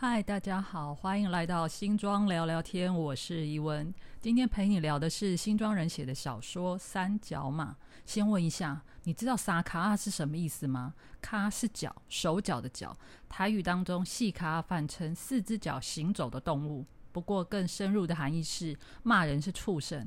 嗨，大家好，欢迎来到新庄聊聊天，我是伊文。今天陪你聊的是新庄人写的小说《三角马》。先问一下，你知道“撒卡”是什么意思吗？“卡”是脚，手脚的脚。台语当中，细卡泛称四只脚行走的动物。不过，更深入的含义是骂人是畜生。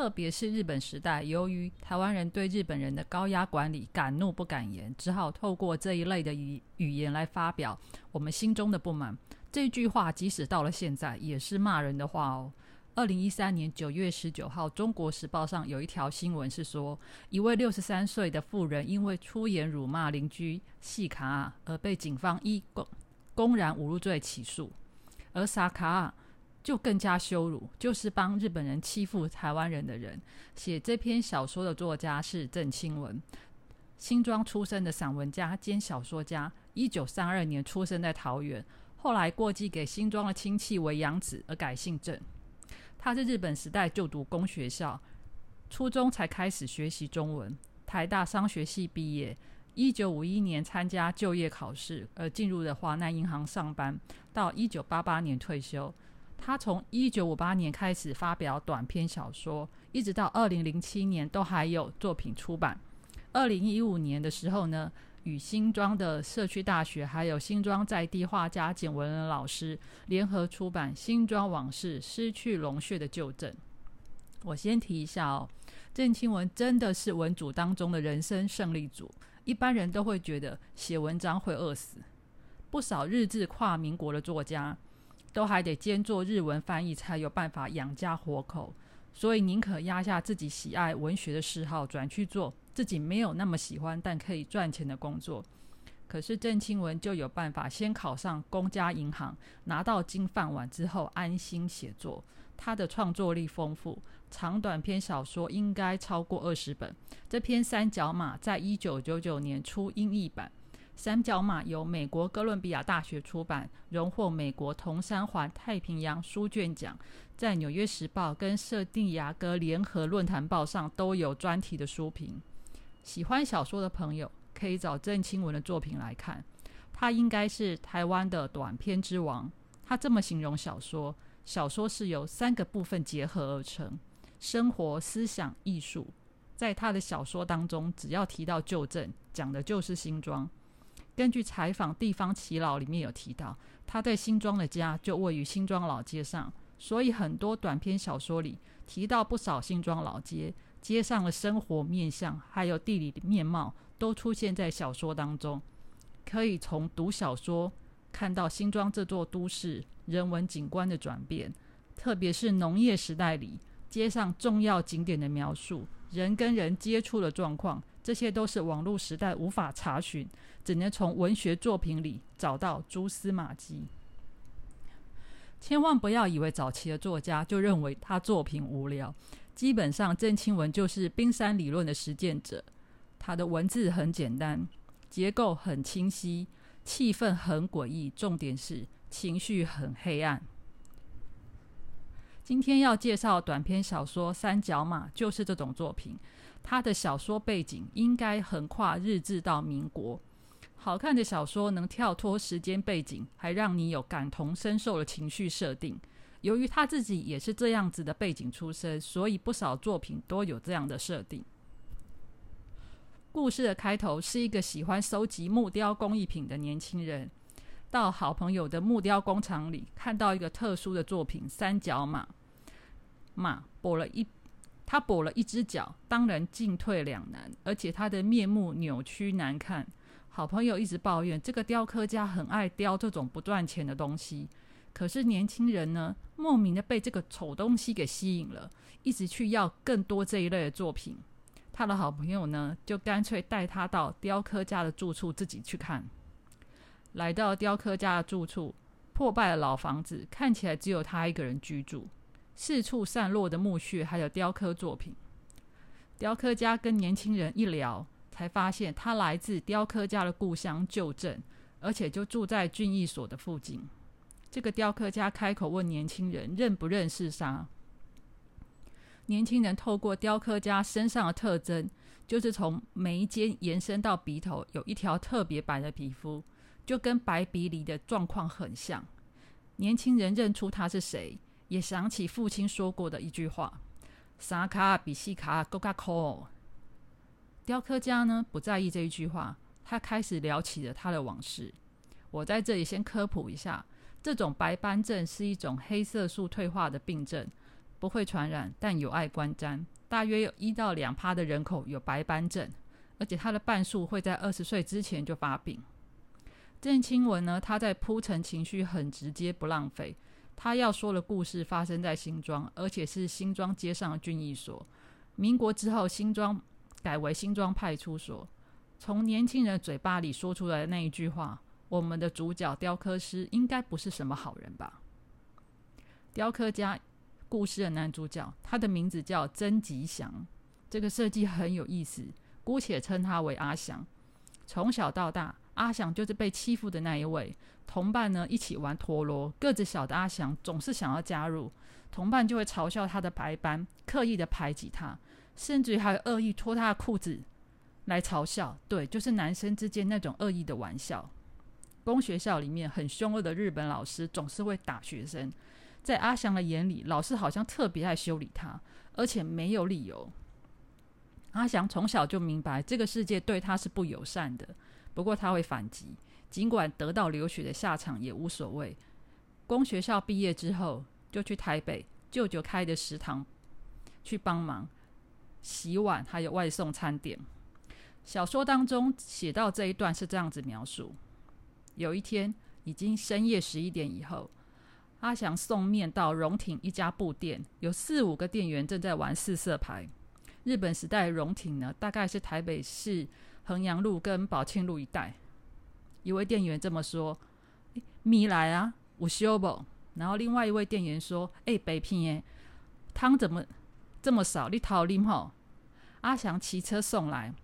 特别是日本时代，由于台湾人对日本人的高压管理敢怒不敢言，只好透过这一类的语语言来发表我们心中的不满。这句话即使到了现在，也是骂人的话哦。二零一三年九月十九号，《中国时报》上有一条新闻是说，一位六十三岁的妇人因为出言辱骂邻居细卡而被警方依公公然侮辱罪起诉，而萨卡。就更加羞辱，就是帮日本人欺负台湾人的人。写这篇小说的作家是郑清文，新庄出生的散文家兼小说家。一九三二年出生在桃园，后来过继给新庄的亲戚为养子，而改姓郑。他在日本时代就读公学校，初中才开始学习中文。台大商学系毕业，一九五一年参加就业考试，而进入的华南银行上班，到一九八八年退休。他从一九五八年开始发表短篇小说，一直到二零零七年都还有作品出版。二零一五年的时候呢，与新庄的社区大学还有新庄在地画家简文仁老师联合出版《新庄往事：失去龙穴的旧镇》。我先提一下哦，郑清文真的是文组当中的人生胜利组。一般人都会觉得写文章会饿死，不少日志跨民国的作家。都还得兼做日文翻译，才有办法养家活口，所以宁可压下自己喜爱文学的嗜好，转去做自己没有那么喜欢但可以赚钱的工作。可是郑清文就有办法，先考上公家银行，拿到金饭碗之后安心写作。他的创作力丰富，长短篇小说应该超过二十本。这篇《三角马》在一九九九年出英译版。三角马由美国哥伦比亚大学出版，荣获美国铜山环太平洋书卷奖，在《纽约时报》跟《圣地亚哥联合论坛报》上都有专题的书评。喜欢小说的朋友可以找郑清文的作品来看，他应该是台湾的短篇之王。他这么形容小说：小说是由三个部分结合而成，生活、思想、艺术。在他的小说当中，只要提到旧镇，讲的就是新庄。根据采访，地方耆老里面有提到，他在新庄的家就位于新庄老街上，所以很多短篇小说里提到不少新庄老街，街上的生活面相还有地理面貌都出现在小说当中。可以从读小说看到新庄这座都市人文景观的转变，特别是农业时代里街上重要景点的描述，人跟人接触的状况。这些都是网络时代无法查询，只能从文学作品里找到蛛丝马迹。千万不要以为早期的作家就认为他作品无聊，基本上郑清文就是冰山理论的实践者。他的文字很简单，结构很清晰，气氛很诡异，重点是情绪很黑暗。今天要介绍短篇小说《三角马》，就是这种作品。他的小说背景应该横跨日治到民国。好看的小说能跳脱时间背景，还让你有感同身受的情绪设定。由于他自己也是这样子的背景出身，所以不少作品都有这样的设定。故事的开头是一个喜欢收集木雕工艺品的年轻人，到好朋友的木雕工厂里，看到一个特殊的作品——三角马。马跛了一，他跛了一只脚，当然进退两难，而且他的面目扭曲难看。好朋友一直抱怨这个雕刻家很爱雕这种不赚钱的东西，可是年轻人呢，莫名的被这个丑东西给吸引了，一直去要更多这一类的作品。他的好朋友呢，就干脆带他到雕刻家的住处自己去看。来到雕刻家的住处，破败的老房子看起来只有他一个人居住。四处散落的墓穴，还有雕刻作品。雕刻家跟年轻人一聊，才发现他来自雕刻家的故乡旧镇，而且就住在俊逸所的附近。这个雕刻家开口问年轻人认不认识沙。年轻人透过雕刻家身上的特征，就是从眉间延伸到鼻头有一条特别白的皮肤，就跟白鼻梨的状况很像。年轻人认出他是谁，也想起父亲说过的一句话：“沙卡比西卡够卡酷。”雕刻家呢不在意这一句话，他开始聊起了他的往事。我在这里先科普一下，这种白斑症是一种黑色素退化的病症，不会传染，但有碍观瞻。大约有一到两趴的人口有白斑症，而且他的半数会在二十岁之前就发病。郑清文呢，他在铺陈情绪很直接，不浪费。他要说的故事发生在新庄，而且是新庄街上的军役所。民国之后，新庄。改为新庄派出所。从年轻人嘴巴里说出来的那一句话：“我们的主角雕刻师应该不是什么好人吧？”雕刻家故事的男主角，他的名字叫曾吉祥。这个设计很有意思，姑且称他为阿祥。从小到大，阿祥就是被欺负的那一位。同伴呢一起玩陀螺，个子小的阿祥总是想要加入，同伴就会嘲笑他的白斑，刻意的排挤他。甚至还恶意脱他的裤子来嘲笑，对，就是男生之间那种恶意的玩笑。公学校里面很凶恶的日本老师总是会打学生，在阿祥的眼里，老师好像特别爱修理他，而且没有理由。阿祥从小就明白这个世界对他是不友善的，不过他会反击，尽管得到流血的下场也无所谓。公学校毕业之后，就去台北舅舅开的食堂去帮忙。洗碗，还有外送餐点。小说当中写到这一段是这样子描述：有一天，已经深夜十一点以后，阿祥送面到荣町一家布店，有四五个店员正在玩四色牌。日本时代荣町呢，大概是台北市衡阳路跟宝庆路一带。一位店员这么说：“米来啊，我修不？”然后另外一位店员说：“哎，北平耶，汤怎么？”这么少，你讨啉吼？阿祥骑车送来，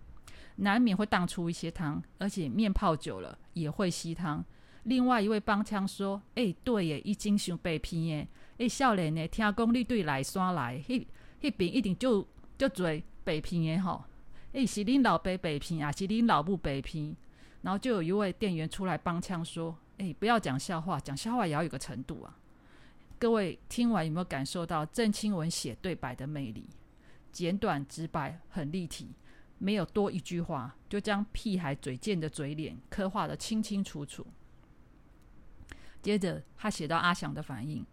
难免会荡出一些汤，而且面泡久了也会吸汤。另外一位帮腔说：“哎，对耶，已经伤白片耶。哎，少年呢，听讲你对来山来，迄迄边一定就就做北平耶吼。哎，是恁老爸白片啊，是恁老母白片。然后就有一位店员出来帮腔说：哎，不要讲笑话，讲笑话也要有个程度啊。”各位听完有没有感受到郑清文写对白的魅力？简短直白，很立体，没有多一句话，就将屁孩嘴贱的嘴脸刻画的清清楚楚。接着他写到阿祥的反应：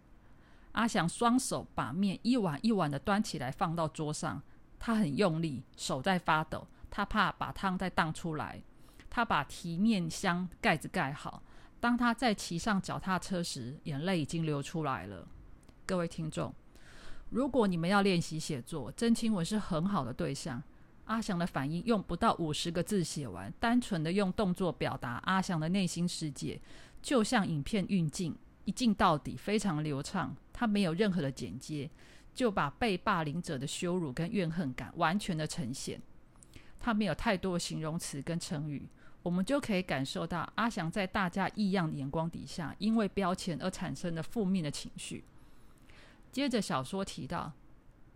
阿祥双手把面一碗一碗的端起来放到桌上，他很用力，手在发抖，他怕把汤再荡出来。他把提面箱盖子盖好。当他在骑上脚踏车时，眼泪已经流出来了。各位听众，如果你们要练习写作，真清文是很好的对象。阿翔的反应用不到五十个字写完，单纯的用动作表达阿翔的内心世界，就像影片运镜，一镜到底，非常流畅。他没有任何的剪接，就把被霸凌者的羞辱跟怨恨感完全的呈现。他没有太多的形容词跟成语。我们就可以感受到阿翔在大家异样的眼光底下，因为标签而产生的负面的情绪。接着小说提到，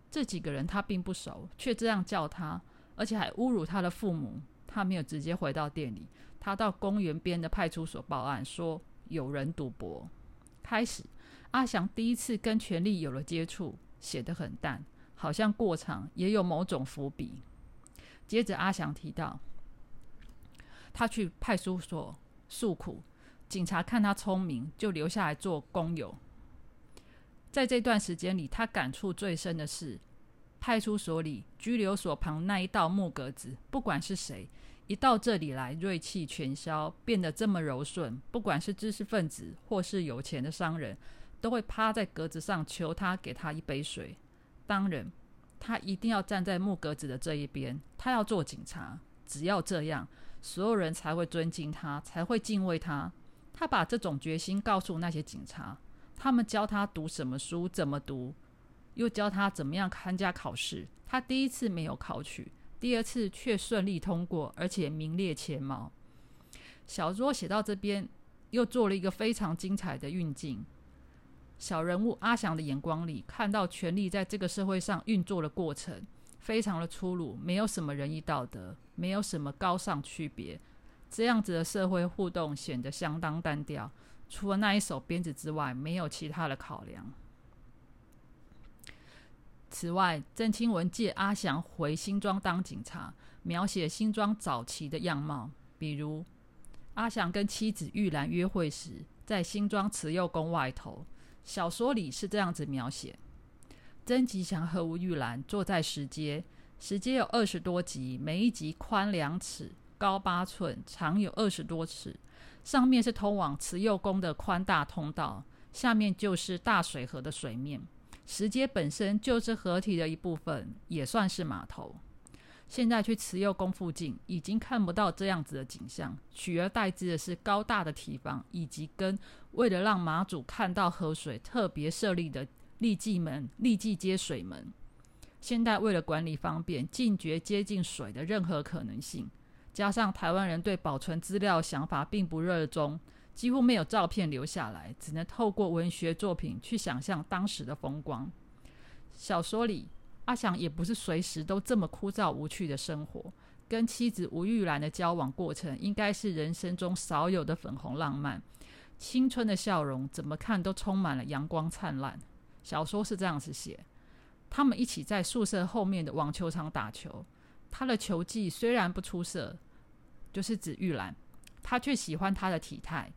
这几个人他并不熟，却这样叫他，而且还侮辱他的父母。他没有直接回到店里，他到公园边的派出所报案，说有人赌博。开始，阿翔第一次跟权力有了接触，写得很淡，好像过场，也有某种伏笔。接着阿祥提到。他去派出所诉苦，警察看他聪明，就留下来做工友。在这段时间里，他感触最深的是，派出所里拘留所旁那一道木格子，不管是谁一到这里来，锐气全消，变得这么柔顺。不管是知识分子或是有钱的商人，都会趴在格子上求他给他一杯水。当然，他一定要站在木格子的这一边，他要做警察。只要这样。所有人才会尊敬他，才会敬畏他。他把这种决心告诉那些警察，他们教他读什么书，怎么读，又教他怎么样参加考试。他第一次没有考取，第二次却顺利通过，而且名列前茅。小说写到这边，又做了一个非常精彩的运镜。小人物阿祥的眼光里，看到权力在这个社会上运作的过程。非常的粗鲁，没有什么仁义道德，没有什么高尚区别，这样子的社会互动显得相当单调，除了那一手鞭子之外，没有其他的考量。此外，郑清文借阿祥回新庄当警察，描写新庄早期的样貌，比如阿祥跟妻子玉兰约会时，在新庄慈幼宫外头。小说里是这样子描写：曾吉祥和吴玉兰坐在石阶，石阶有二十多级，每一级宽两尺，高八寸，长有二十多尺。上面是通往慈幼宫的宽大通道，下面就是大水河的水面。石阶本身就是河体的一部分，也算是码头。现在去慈幼宫附近，已经看不到这样子的景象，取而代之的是高大的堤防，以及跟为了让马主看到河水特别设立的立祭门、立祭接水门。现代为了管理方便，禁绝接近水的任何可能性。加上台湾人对保存资料想法并不热衷，几乎没有照片留下来，只能透过文学作品去想象当时的风光。小说里，阿祥也不是随时都这么枯燥无趣的生活，跟妻子吴玉兰的交往过程，应该是人生中少有的粉红浪漫。青春的笑容，怎么看都充满了阳光灿烂。小说是这样子写：他们一起在宿舍后面的网球场打球。他的球技虽然不出色，就是指玉兰，他却喜欢他的体态。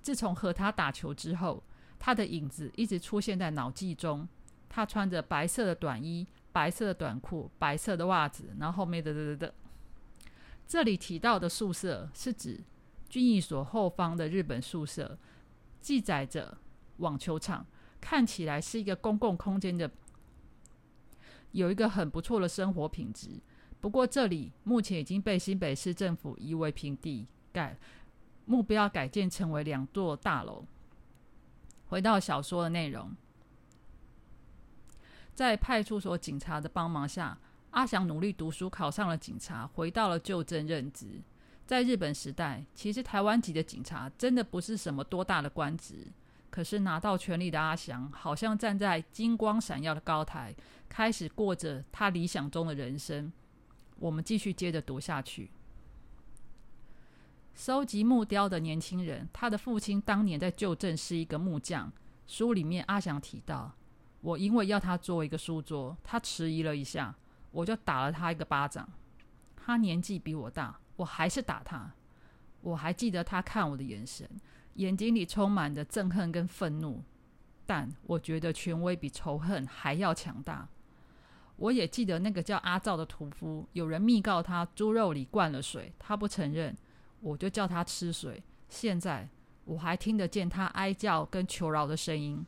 自从和他打球之后，他的影子一直出现在脑际中。他穿着白色的短衣、白色的短裤、白色的袜子，然后后面的的的。这里提到的宿舍是指军役所后方的日本宿舍，记载着网球场，看起来是一个公共空间的，有一个很不错的生活品质。不过，这里目前已经被新北市政府夷为平地，改目标改建成为两座大楼。回到小说的内容，在派出所警察的帮忙下，阿祥努力读书，考上了警察，回到了旧镇任职。在日本时代，其实台湾籍的警察真的不是什么多大的官职，可是拿到权力的阿祥，好像站在金光闪耀的高台，开始过着他理想中的人生。我们继续接着读下去。收集木雕的年轻人，他的父亲当年在旧镇是一个木匠。书里面阿祥提到，我因为要他做一个书桌，他迟疑了一下，我就打了他一个巴掌。他年纪比我大，我还是打他。我还记得他看我的眼神，眼睛里充满着憎恨跟愤怒，但我觉得权威比仇恨还要强大。我也记得那个叫阿照的屠夫，有人密告他猪肉里灌了水，他不承认，我就叫他吃水。现在我还听得见他哀叫跟求饶的声音。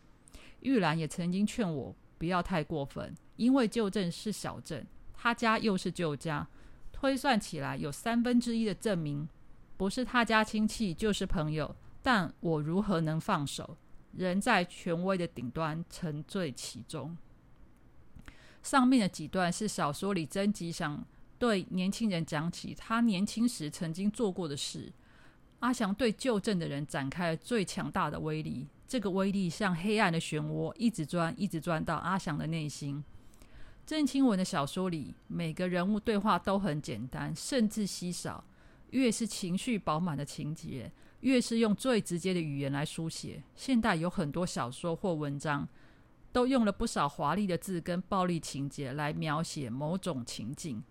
玉兰也曾经劝我不要太过分，因为旧镇是小镇，他家又是旧家，推算起来有三分之一的证明不是他家亲戚就是朋友，但我如何能放手？人在权威的顶端，沉醉其中。上面的几段是小说里曾吉祥对年轻人讲起他年轻时曾经做过的事。阿祥对旧镇的人展开了最强大的威力，这个威力像黑暗的漩涡，一直钻，一直钻到阿祥的内心。郑清文的小说里，每个人物对话都很简单，甚至稀少。越是情绪饱满的情节，越是用最直接的语言来书写。现代有很多小说或文章。都用了不少华丽的字跟暴力情节来描写某种情境，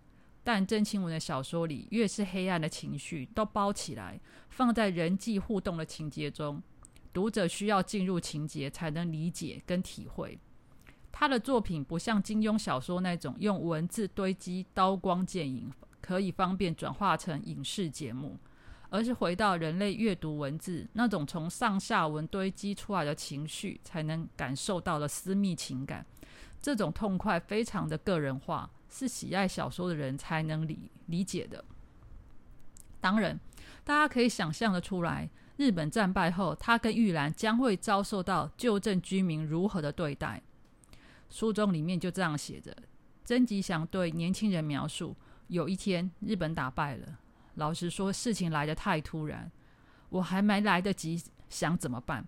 但郑清文的小说里，越是黑暗的情绪都包起来，放在人际互动的情节中，读者需要进入情节才能理解跟体会。他的作品不像金庸小说那种用文字堆积刀光剑影，可以方便转化成影视节目。而是回到人类阅读文字那种从上下文堆积出来的情绪，才能感受到的私密情感。这种痛快非常的个人化，是喜爱小说的人才能理理解的。当然，大家可以想象的出来，日本战败后，他跟玉兰将会遭受到旧镇居民如何的对待。书中里面就这样写着：曾吉祥对年轻人描述，有一天日本打败了。老实说，事情来得太突然，我还没来得及想怎么办。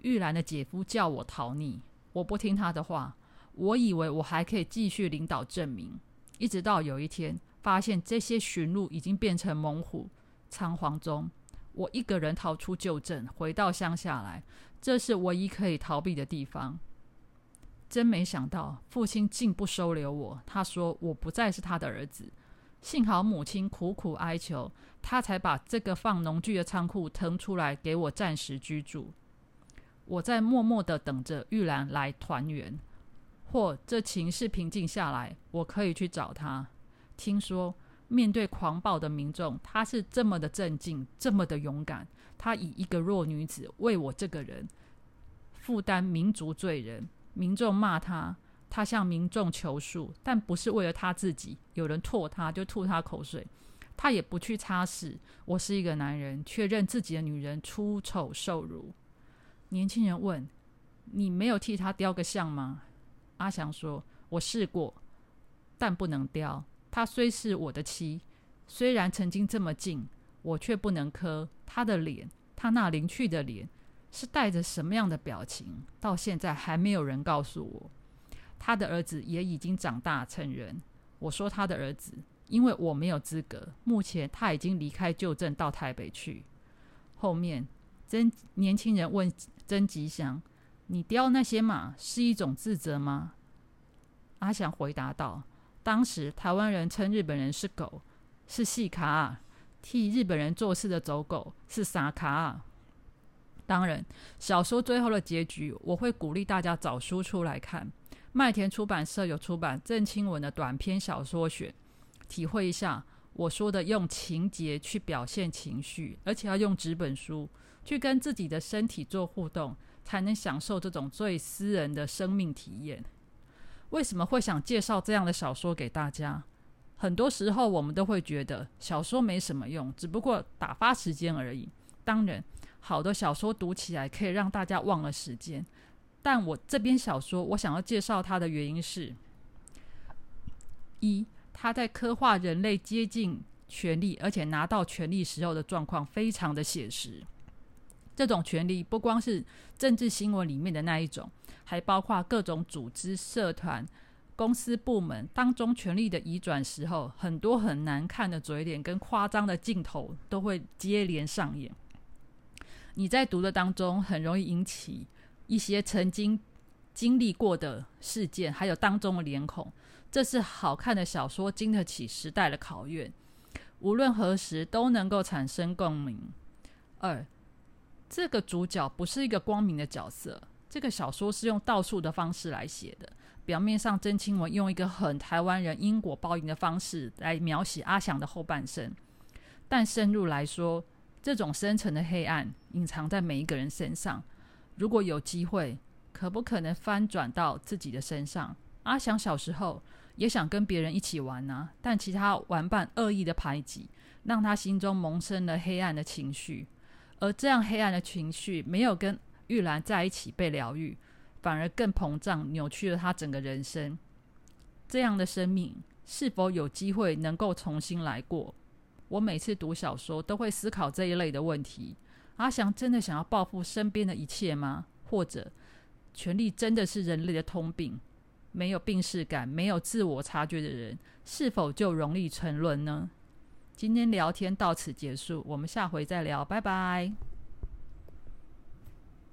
玉兰的姐夫叫我逃匿，我不听他的话。我以为我还可以继续领导证明，一直到有一天发现这些驯鹿已经变成猛虎，仓皇中，我一个人逃出旧镇，回到乡下来，这是唯一可以逃避的地方。真没想到，父亲竟不收留我。他说我不再是他的儿子。幸好母亲苦苦哀求，他才把这个放农具的仓库腾出来给我暂时居住。我在默默的等着玉兰来团圆，或这情势平静下来，我可以去找他。听说面对狂暴的民众，他是这么的镇静，这么的勇敢。他以一个弱女子为我这个人负担民族罪人，民众骂他。他向民众求恕，但不是为了他自己。有人唾他，就吐他口水，他也不去擦拭。我是一个男人，却任自己的女人出丑受辱。年轻人问：“你没有替他雕个像吗？”阿祥说：“我试过，但不能雕。他虽是我的妻，虽然曾经这么近，我却不能磕他的脸。他那灵去的脸是带着什么样的表情？到现在还没有人告诉我。”他的儿子也已经长大成人。我说他的儿子，因为我没有资格。目前他已经离开旧镇到台北去。后面，曾年轻人问曾吉祥：“你雕那些马是一种自责吗？”阿祥回答道：“当时台湾人称日本人是狗，是细卡；替日本人做事的走狗是傻卡。当然，小说最后的结局，我会鼓励大家找书出来看。”麦田出版社有出版郑清文的短篇小说选，体会一下我说的用情节去表现情绪，而且要用纸本书去跟自己的身体做互动，才能享受这种最私人的生命体验。为什么会想介绍这样的小说给大家？很多时候我们都会觉得小说没什么用，只不过打发时间而已。当然，好的小说读起来可以让大家忘了时间。但我这篇小说，我想要介绍它的原因是：一，他在刻画人类接近权力，而且拿到权力时候的状况非常的写实。这种权力不光是政治新闻里面的那一种，还包括各种组织、社团、公司、部门当中权力的移转时候，很多很难看的嘴脸跟夸张的镜头都会接连上演。你在读的当中，很容易引起。一些曾经经历过的事件，还有当中的脸孔，这是好看的小说经得起时代的考验，无论何时都能够产生共鸣。二，这个主角不是一个光明的角色，这个小说是用倒数的方式来写的。表面上，曾清文用一个很台湾人因果报应的方式来描写阿翔的后半生，但深入来说，这种深层的黑暗隐藏在每一个人身上。如果有机会，可不可能翻转到自己的身上？阿翔小时候也想跟别人一起玩啊，但其他玩伴恶意的排挤，让他心中萌生了黑暗的情绪。而这样黑暗的情绪没有跟玉兰在一起被疗愈，反而更膨胀，扭曲了他整个人生。这样的生命是否有机会能够重新来过？我每次读小说都会思考这一类的问题。阿翔真的想要报复身边的一切吗？或者，权力真的是人类的通病？没有病视感、没有自我察觉的人，是否就容易沉沦呢？今天聊天到此结束，我们下回再聊，拜拜。